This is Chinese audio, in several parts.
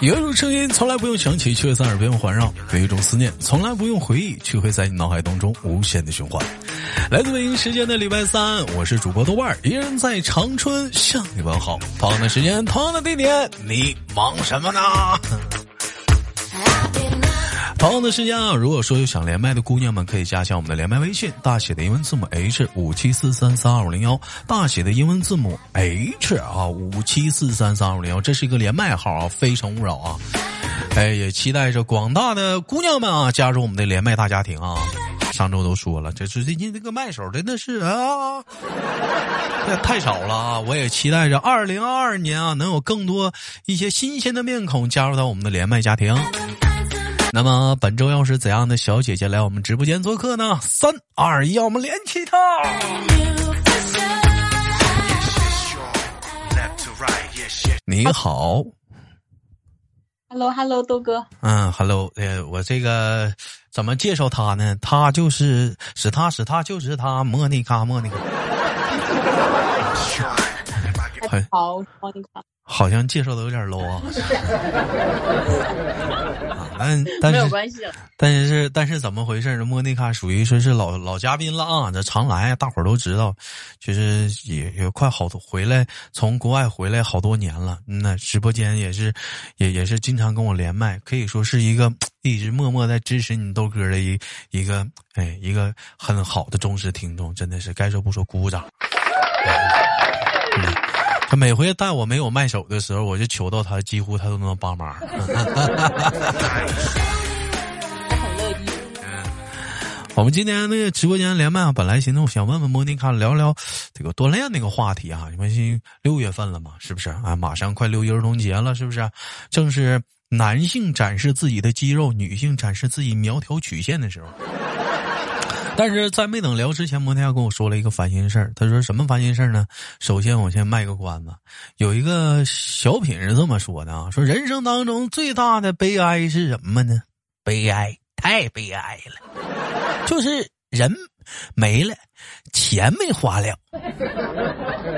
有一种声音从来不用想起，却在耳边环绕；有一种思念从来不用回忆，却会在你脑海当中无限的循环。来自北京时间的礼拜三，我是主播豆瓣儿，依然在长春向你问好。同样的时间，同样的地点，你忙什么呢？同样的时间啊，如果说有想连麦的姑娘们，可以加一下我们的连麦微信，大写的英文字母 H 五七四三三二五零幺，大写的英文字母 H 啊五七四三三二五零幺，这是一个连麦号啊，非诚勿扰啊！哎，也期待着广大的姑娘们啊，加入我们的连麦大家庭啊！上周都说了，这最近这个麦手真的是啊，这太少了啊！我也期待着二零二二年啊，能有更多一些新鲜的面孔加入到我们的连麦家庭。那么本周要是怎样的小姐姐来我们直播间做客呢？三二一，我们连起她！你好，Hello Hello，豆哥。嗯，Hello，呃，我这个怎么介绍她呢？她就是是她是她就是她，莫妮卡莫妮卡。好，莫妮卡。好像介绍的有点 low 啊。但但是没有关系了。但是是但是怎么回事？莫妮卡属于说是老老嘉宾了啊，这常来，大伙儿都知道，就是也也快好多回来，从国外回来好多年了。那直播间也是也也是经常跟我连麦，可以说是一个一直默默在支持你豆哥的一一个哎一个很好的忠实听众，真的是该说不说，鼓鼓掌。他每回带我没有卖手的时候，我就求到他，几乎他都能帮忙。很乐意。我们今天那个直播间连麦啊，本来寻思我想问问莫妮卡聊聊这个锻炼那个话题啊，因为六月份了嘛，是不是啊？马上快六一儿童节了，是不是？正是男性展示自己的肌肉，女性展示自己苗条曲线的时候。但是在没等聊之前，摩天要跟我说了一个烦心事儿。他说什么烦心事儿呢？首先，我先卖个关子，有一个小品是这么说的啊：说人生当中最大的悲哀是什么呢？悲哀，太悲哀了，就是人没了，钱没花了。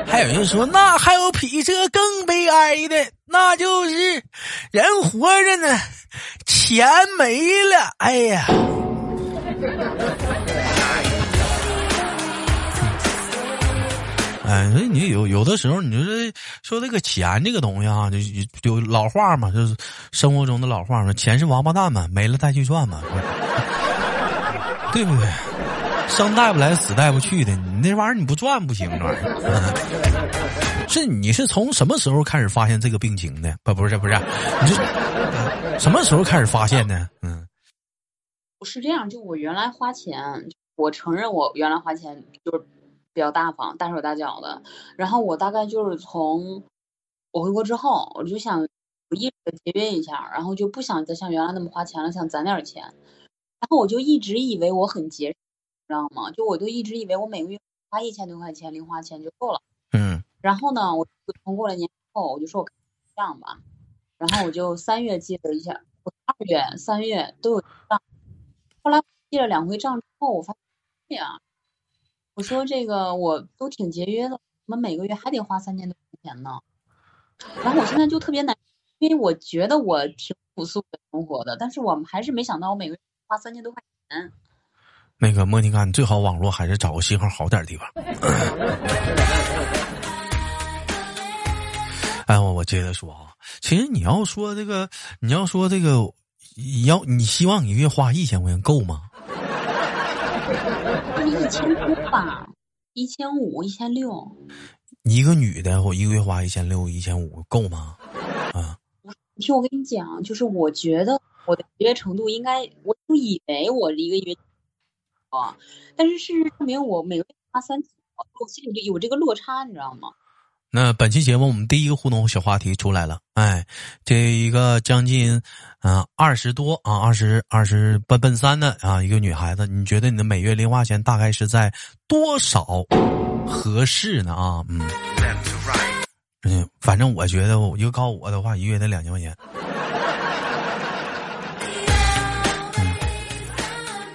还有人说，那还有比这更悲哀的，那就是人活着呢，钱没了。哎呀！哎，所以你有有的时候，你就是说这个钱这个东西啊，就有老话嘛，就是生活中的老话嘛，钱是王八蛋嘛，没了再去赚嘛，对不对？生带不来，死带不去的，你那玩意儿你不赚不行，那玩意儿。是 你是从什么时候开始发现这个病情的？不，不是，不是，你这什么时候开始发现的？嗯，不是这样，就我原来花钱，我承认我原来花钱就是。比较大方，大手大脚的。然后我大概就是从我回国之后，我就想有意识的节约一下，然后就不想再像原来那么花钱了，想攒点钱。然后我就一直以为我很节，知道吗？就我就一直以为我每个月花一千多块钱零花钱就够了。嗯。然后呢，我从过了年后，我就说我这样吧。然后我就三月记了一下，二月、三月都有账。后来记了两回账之后，我发现呀。我说这个我都挺节约的，怎么每个月还得花三千多块钱呢？然后我现在就特别难，因为我觉得我挺朴素的生活的，但是我们还是没想到我每个月花三千多块钱。那个莫妮卡，你最好网络还是找个信号好点的地方。哎，我我接着说啊，其实你要说这个，你要说这个，你要你希望一个月花一千块钱够吗？一千多吧，一千五、一千六。一个女的，我一个月花一千六、一千五够吗？啊！你听我跟你讲，就是我觉得我的节约程度应该，我就以为我一个月啊，但是事实证明我每个月花三千，我心里就有这个落差，你知道吗？那本期节目我们第一个互动小话题出来了，哎，这一个将近，啊二十多啊二十二十奔奔三的啊一个女孩子，你觉得你的每月零花钱大概是在多少合适呢？啊，嗯，嗯，反正我觉得，一个告我的话，一月得两千块钱。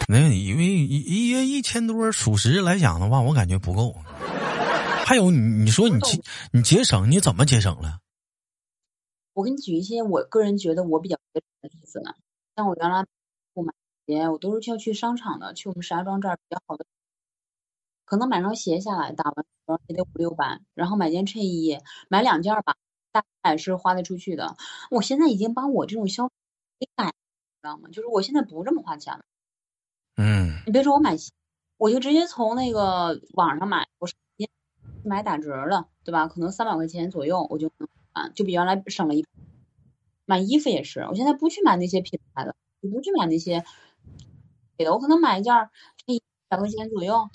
那因为一一月一千多，属实来讲的话，我感觉不够。还有你，你说你节你节省，你怎么节省了？我给你举一些我个人觉得我比较节省的例子呢。像我原来不买鞋，我都是要去商场的，去我们石家庄这儿比较好的，可能买双鞋下来打完也得五六百，然后买件衬衣，买两件吧，大概是花得出去的。我现在已经把我这种消费给改，知道吗？就是我现在不这么花钱了。嗯，你别说我买鞋，我就直接从那个网上买，我是买打折了，对吧？可能三百块钱左右我就能买，就比原来省了一。买衣服也是，我现在不去买那些品牌的，我不去买那些给的，我可能买一件一百块钱左右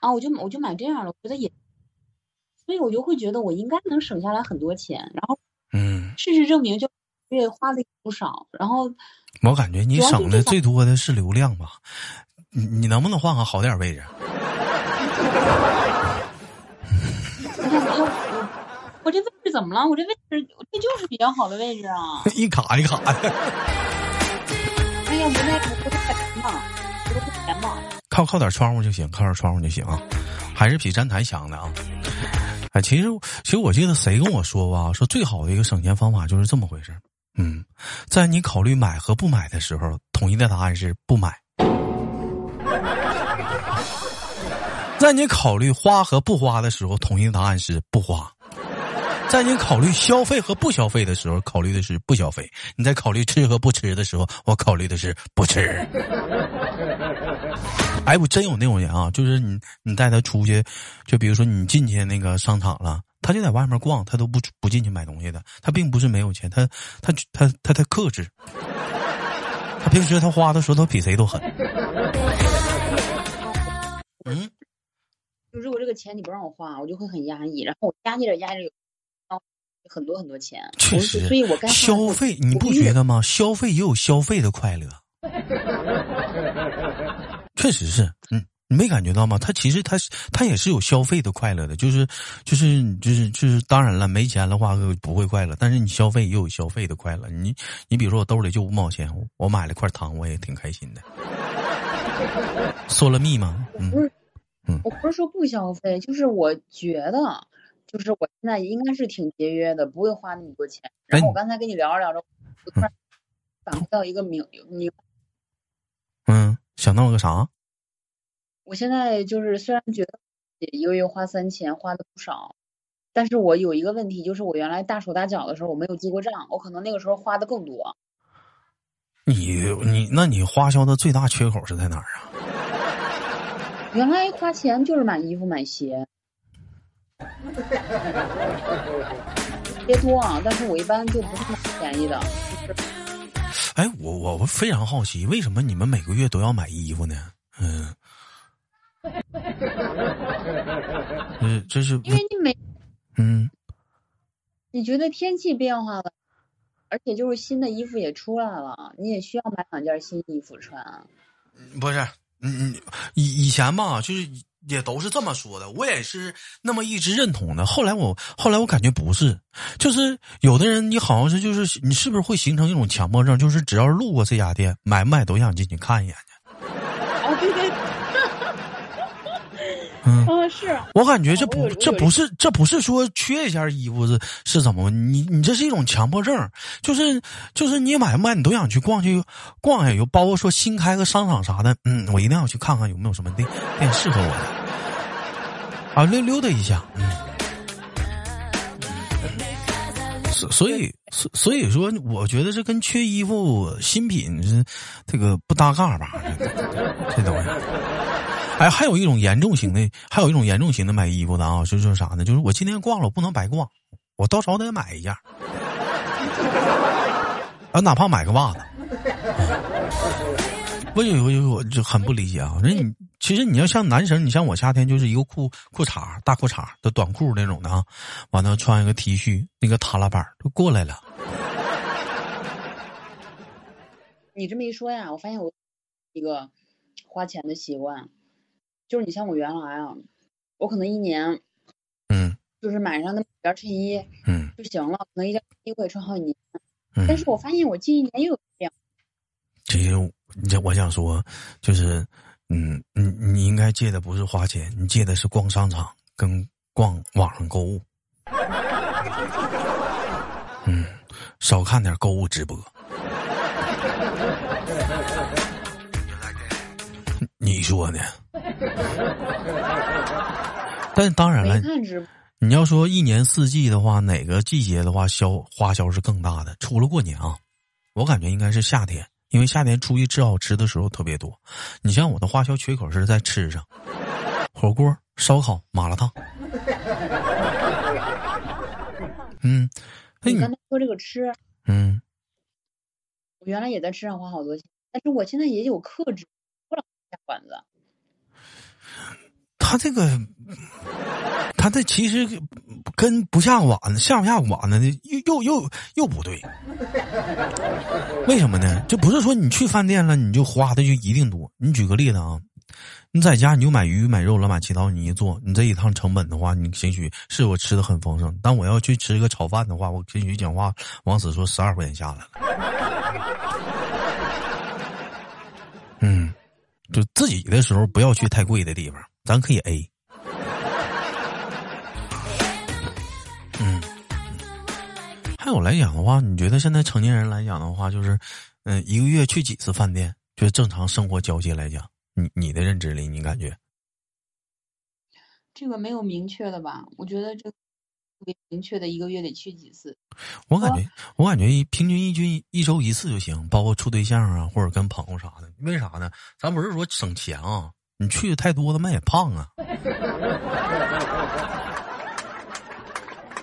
啊，我就我就买这样的，我觉得也，所以我就会觉得我应该能省下来很多钱，然后嗯，事实证明就月花的不少，然后我感觉你省的最多的是流量吧，你你能不能换个好点位置？我这位置怎么了？我这位置这就是比较好的位置啊！一卡一卡的。哎呀，我那钱钱吗？靠靠点窗户就行，靠点窗户就行啊，还是比站台强的啊！哎，其实其实我记得谁跟我说吧，说最好的一个省钱方法就是这么回事。嗯，在你考虑买和不买的时候，统一的答案是不买；在你考虑花和不花的时候，统一的答案是不花。在你考虑消费和不消费的时候，考虑的是不消费；你在考虑吃和不吃的时候，我考虑的是不吃。哎，我真有那种人啊，就是你你带他出去，就比如说你进去那个商场了，他就在外面逛，他都不不进去买东西的。他并不是没有钱，他他他他他克制。他平时他花的时候，他比谁都狠。嗯，就如果这个钱你不让我花，我就会很压抑，然后我压抑着压抑着。很多很多钱，确实，所以我该消费，你不觉得吗？消费也有消费的快乐，确实是，嗯，你没感觉到吗？他其实他他也是有消费的快乐的，就是就是就是就是，当然了，没钱的话不会快乐，但是你消费也有消费的快乐。你你比如说我兜里就五毛钱，我买了块糖，我也挺开心的。说了密吗？嗯，嗯，我不是说不消费，就是我觉得。就是我现在应该是挺节约的，不会花那么多钱。然后我刚才跟你聊着聊着，突然反馈到一个明明，嗯，想到了个啥？我现在就是虽然觉得一个月花三千花的不少，但是我有一个问题，就是我原来大手大脚的时候我没有记过账，我可能那个时候花的更多。你你那你花销的最大缺口是在哪儿啊？原来花钱就是买衣服买鞋。别多啊，但是我一般就不是买便宜的。哎，我我我非常好奇，为什么你们每个月都要买衣服呢？嗯，嗯，这是因为你每嗯，你觉得天气变化了，而且就是新的衣服也出来了，你也需要买两件新衣服穿。不是，嗯嗯，以以前吧，就是。也都是这么说的，我也是那么一直认同的。后来我后来我感觉不是，就是有的人你好像是就是你是不是会形成一种强迫症，就是只要路过这家店，买不买都想进去看一眼去。哦，对对。嗯，是我感觉这不这不是这不是说缺一件衣服是是怎么？你你这是一种强迫症，就是就是你买不买你都想去逛去逛下，有包括说新开个商场啥的，嗯，我一定要去看看有没有什么店店适合我的，啊溜溜达一下，嗯，所所以所所以说，我觉得这跟缺衣服新品是这个不搭嘎吧？这东西。哎，还有一种严重型的，还有一种严重型的买衣服的啊，就是啥呢？就是我今天逛了，我不能白逛，我到时候得买一件，啊，哪怕买个袜子。我有有有我就很不理解啊！那你其实你要像男生，你像我夏天就是一个裤裤衩大裤衩的短裤那种的啊，完了穿一个 T 恤，那个踏拉板都过来了。你这么一说呀，我发现我一个花钱的习惯。就是你像我原来啊，我可能一年，嗯，就是买上那么件衬衣，嗯，就行了。可能一件衣服可以穿好几年，但是我发现我近一年又有变，其实，这我想说，就是，嗯，你你应该借的不是花钱，你借的是逛商场跟逛网上购物。嗯，少看点购物直播。你说呢？但当然了你要说一年四季的话，哪个季节的话销花销是更大的？除了过年啊，我感觉应该是夏天，因为夏天出去吃好吃的时候特别多。你像我的花销缺口是在吃上，火锅、烧烤、麻辣烫。嗯，那你你刚才说这个吃，嗯，我原来也在吃上花好多钱，但是我现在也有克制，不老下馆子。他这个，他这其实跟不下馆子、下不下馆子又又又又不对。为什么呢？就不是说你去饭店了你就花的就一定多。你举个例子啊，你在家你就买鱼买肉乱七八糟你一做，你这一趟成本的话，你兴许是我吃的很丰盛，但我要去吃一个炒饭的话，我兴许讲话往死说十二块钱下来了。嗯，就自己的时候不要去太贵的地方，咱可以 A。嗯，还有来讲的话，你觉得现在成年人来讲的话，就是，嗯、一个月去几次饭店？就是正常生活交际来讲，你你的认知里，你感觉？这个没有明确的吧？我觉得这明确的一个月得去几次。我感觉，我感觉平均一均一周一次就行，包括处对象啊，或者跟朋友啥的。为啥呢？咱不是说省钱啊，你去的太多了，那也胖啊。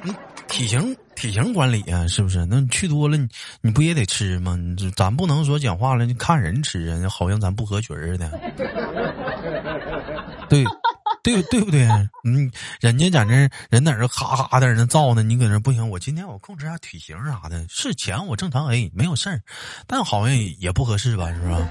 你体型体型管理啊，是不是？那你去多了，你你不也得吃吗？你这咱不能说讲话了，你看人吃啊，好像咱不合群似的。对。对对不对？嗯，人家在那人在那儿哈哈在那造呢，你搁那不行。我今天我控制下体型啥的，是钱我正常 A 没有事儿，但好像也不合适吧，是不是？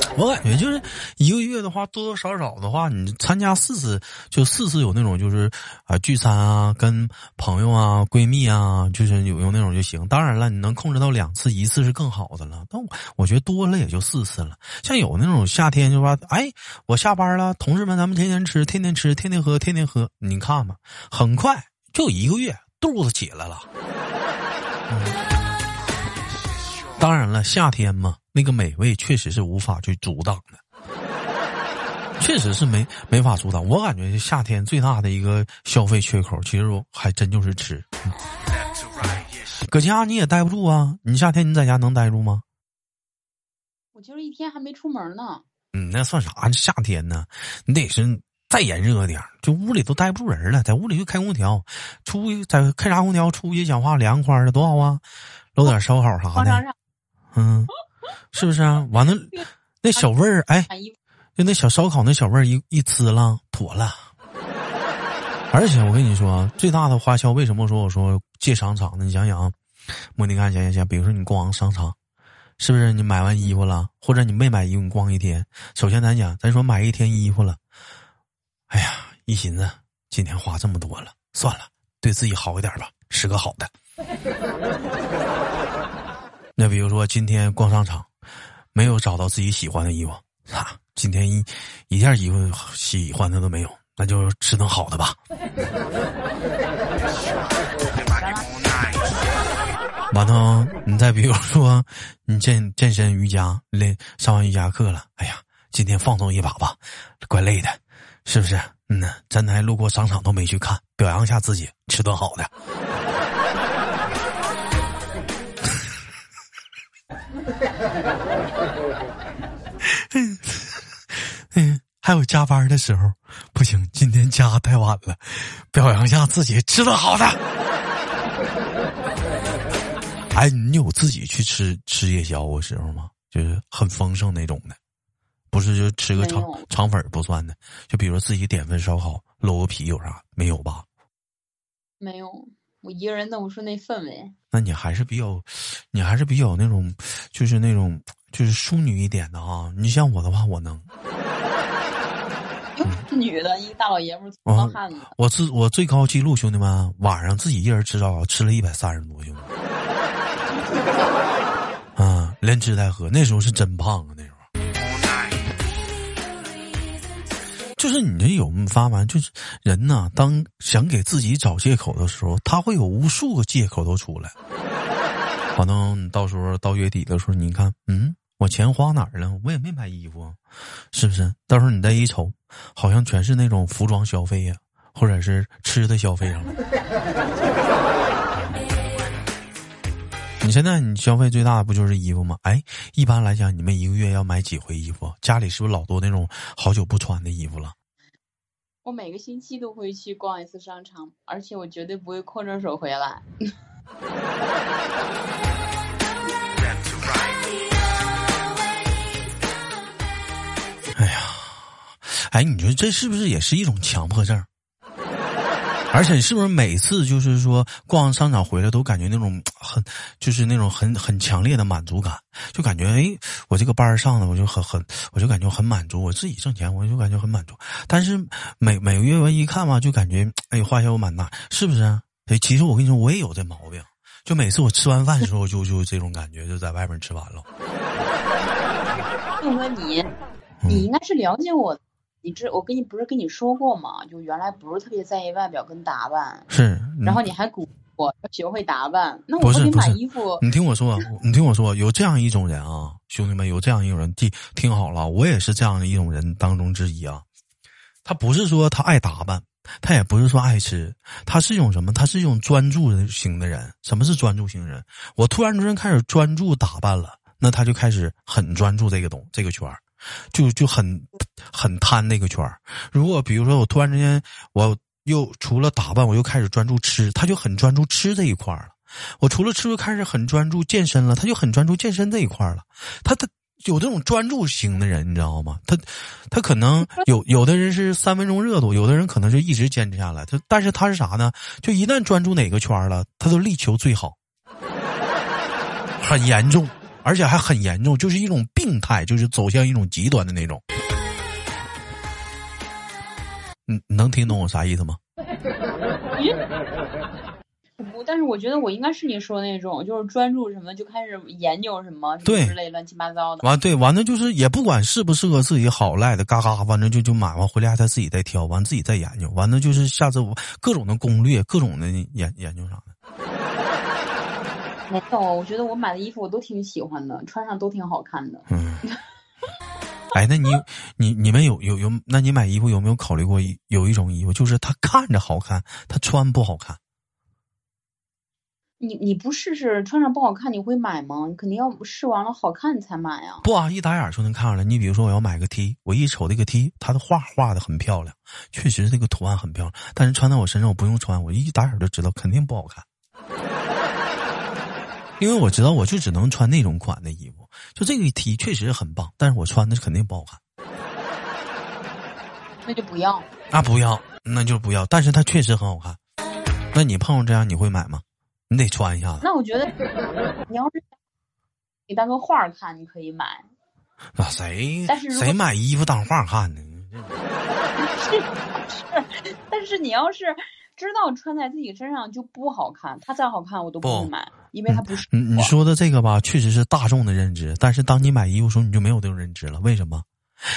我感觉就是一个月的话，多多少少的话，你参加四次就四次有那种就是啊聚餐啊，跟朋友啊、闺蜜啊，就是有有那种就行。当然了，你能控制到两次，一次是更好的了。但我我觉得多了也就四次了。像有那种夏天就说，哎，我下班了，同事们咱们天天吃，天天吃，天天喝，天天喝。你看吧，很快就一个月肚子起来了。当然了，夏天嘛，那个美味确实是无法去阻挡的，确实是没没法阻挡。我感觉夏天最大的一个消费缺口，其实我还真就是吃。嗯搁家你也待不住啊，你夏天你在家能待住吗？我今儿一天还没出门呢。嗯，那算啥？夏天呢，你得是再炎热点儿就屋里都待不住人了，在屋里就开空调，出去在开啥空调？出去讲话凉快的多好啊，搂点烧烤啥的，嗯，是不是啊？完了，那小味儿，哎，就那小烧烤那小味儿一一呲了，妥了。而且我跟你说啊，最大的花销为什么说我说借商场呢？你想想啊，莫妮卡，想想想，比如说你逛完商场，是不是你买完衣服了，或者你没买衣服，你逛一天？首先咱讲，咱说买一天衣服了，哎呀，一寻思今天花这么多了，算了，对自己好一点吧，吃个好的。那比如说今天逛商场，没有找到自己喜欢的衣服，哈，今天一一件衣服喜欢的都没有，那就吃顿好的吧。完了，你再比如说，你健健身瑜伽，练上完瑜伽课了，哎呀，今天放松一把吧，怪累的，是不是？嗯呢，咱还路过商场都没去看，表扬一下自己，吃顿好的。还有加班的时候，不行，今天加太晚了，表扬一下自己，吃顿好的。哎，你有自己去吃吃夜宵的时候吗？就是很丰盛那种的，不是就吃个肠肠粉不算的，就比如自己点份烧烤，搂个啤有啥没有吧？没有，我一个人弄不出那氛围。那你还是比较，你还是比较那种，就是那种就是淑女一点的啊。你像我的话，我能。女的，一个大老爷们儿，哦糙汉子。我自我最高记录，兄弟们，晚上自己一人吃烧烤，吃了一百三十多，兄弟。啊，连吃带喝，那时候是真胖啊，那时候。就是你这有没发完？就是人呐，当想给自己找借口的时候，他会有无数个借口都出来。可能到时候到月底的时候，你看，嗯，我钱花哪儿了？我也没买衣服，是不是？到时候你再一瞅，好像全是那种服装消费呀，或者是吃的消费上了。你现在你消费最大的不就是衣服吗？哎，一般来讲，你们一个月要买几回衣服？家里是不是老多那种好久不穿的衣服了？我每个星期都会去逛一次商场，而且我绝对不会空着手回来。哎，你说这是不是也是一种强迫症？而且是不是每次就是说逛商场回来都感觉那种 很，就是那种很很强烈的满足感，就感觉哎，我这个班上的我就很很，我就感觉很满足，我自己挣钱我就感觉很满足。但是每每个月完一看嘛，就感觉哎花销蛮大，是不是？哎，其实我跟你说，我也有这毛病，就每次我吃完饭的时候就就这种感觉，就在外面吃完了。大哥，你你应该是了解我。你这我跟你不是跟你说过吗？就原来不是特别在意外表跟打扮，是。然后你还鼓我要学会打扮，那我给你买衣服。你听我说，你听我说，有这样一种人啊，兄弟们，有这样一种人，听听好了，我也是这样的一种人当中之一啊。他不是说他爱打扮，他也不是说爱吃，他是一种什么？他是一种专注型的人。什么是专注型人？我突然之间开始专注打扮了，那他就开始很专注这个东这个圈儿。就就很很贪那个圈儿。如果比如说我突然之间我又除了打扮，我又开始专注吃，他就很专注吃这一块儿了。我除了吃，又开始很专注健身了，他就很专注健身这一块儿了。他他有这种专注型的人，你知道吗？他他可能 有有的人是三分钟热度，有的人可能就一直坚持下来。他但是他是啥呢？就一旦专注哪个圈儿了，他都力求最好，很严重。而且还很严重，就是一种病态，就是走向一种极端的那种。你能听懂我啥意思吗？不，但是我觉得我应该是你说的那种，就是专注什么就开始研究什么，对之类乱七八糟的。完对，完了就是也不管适不适合自己好赖的，嘎嘎，反正就就买完回来他自己再挑，完自己再研究，完了就是下次我各种的攻略，各种的研研究啥的。没有，我觉得我买的衣服我都挺喜欢的，穿上都挺好看的。嗯，哎，那你你你们有有有？那你买衣服有没有考虑过有一种衣服，就是它看着好看，它穿不好看？你你不试试穿上不好看，你会买吗？你肯定要试完了好看你才买呀。不啊，一打眼就能看出来。你比如说，我要买个 T，我一瞅这个 T，它的画画的很漂亮，确实这个图案很漂亮。但是穿在我身上，我不用穿，我一打眼就知道肯定不好看。因为我知道，我就只能穿那种款的衣服。就这个 T 确实很棒，但是我穿的肯定不好看。那就不要。那不要，那就不要。但是它确实很好看。那你碰上这样，你会买吗？你得穿一下子。那我觉得，你要是你当个画看，你可以买。那谁？谁买衣服当画看呢？是 是，但是你要是。知道穿在自己身上就不好看，它再好看我都不会买，因为它不是。你你说的这个吧，确实是大众的认知，但是当你买衣服时候，你就没有这种认知了。为什么？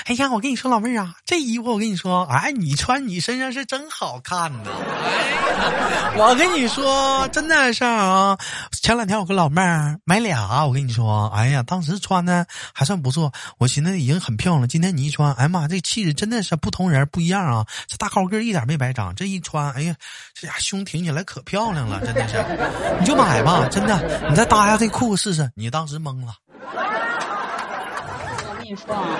哎呀，我跟你说，老妹儿啊，这衣服我跟你说，哎，你穿你身上是真好看呐！我跟你说，真的是啊。前两天我跟老妹儿买俩，我跟你说，哎呀，当时穿的还算不错，我寻思已经很漂亮了。今天你一穿，哎呀妈，这气质真的是不同人不一样啊！这大高个一点没白长，这一穿，哎呀，这家胸挺起来可漂亮了，真的是。你就买吧，真的，你再搭一下这裤子试试，你当时懵了。我跟你说啊。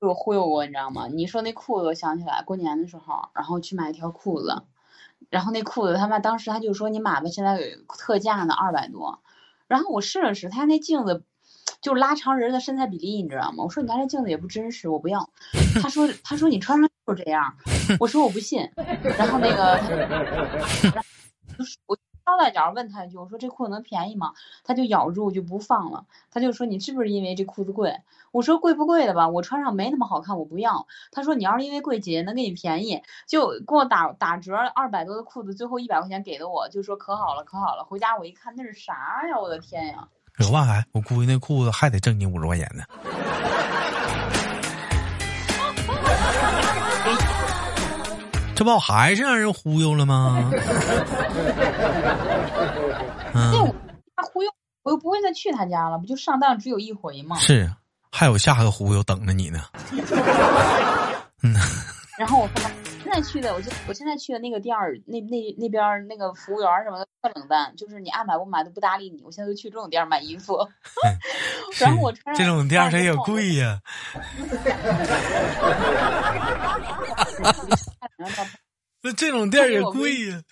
这我忽悠过，你知道吗？你说那裤子，我想起来过年的时候，然后去买一条裤子，然后那裤子他妈当时他就说你买吧，现在有特价呢，二百多。然后我试了试，他那镜子就拉长人的身材比例，你知道吗？我说你家这镜子也不真实，我不要。他说他说你穿上就是这样，我说我不信。然后那个 我。捎带脚问他一句，我说这裤子能便宜吗？他就咬住就不放了。他就说你是不是因为这裤子贵？我说贵不贵的吧，我穿上没那么好看，我不要。他说你要是因为贵，姐姐能给你便宜，就给我打打折，二百多的裤子，最后一百块钱给的我，就说可好了可好了。回家我一看那是啥呀？我的天呀！有万还，我估计那裤子还得挣你五十块钱呢。这不还是让人忽悠了吗？嗯，他忽悠，我又不会再去他家了，不就上当只有一回吗？是，还有下个忽悠等着你呢。嗯，然后我说。现在去的，我就我现在去的那个店儿，那那那边那个服务员什么的特冷淡，就是你爱买不买都不搭理你。我现在就去这种店买衣服，然后我穿这种店它也贵呀。那这种店也贵呀，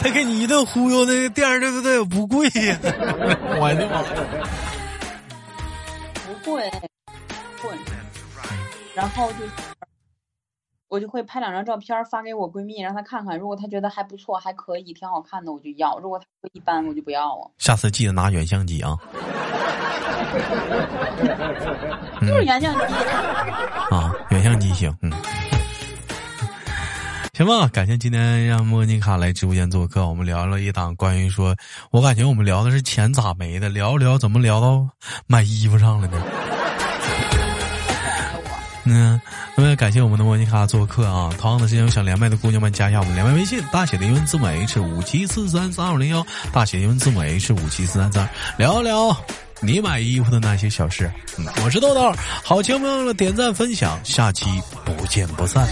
他给你一顿忽悠，那个店儿对不对？不贵呀，我的妈！不贵，贵。然后就。我就会拍两张照片发给我闺蜜，让她看看。如果她觉得还不错，还可以，挺好看的，我就要；如果她说一般，我就不要了。下次记得拿原相机啊！就是原相机啊，原相机行，嗯，行吧。感谢今天让莫妮卡来直播间做客，我们聊了一档关于说，我感觉我们聊的是钱咋没的，聊聊怎么聊到买衣服上了呢？嗯，那么感谢我们的莫妮卡做客啊！同样的时间，有想连麦的姑娘们加一下我们连麦微信，大写的英文字母 H 五七四三三二零幺，大写的英文字母 H 五七四三三，聊聊你买衣服的那些小事。嗯，我是豆豆，好，请别忘了点赞分享，下期不见不散。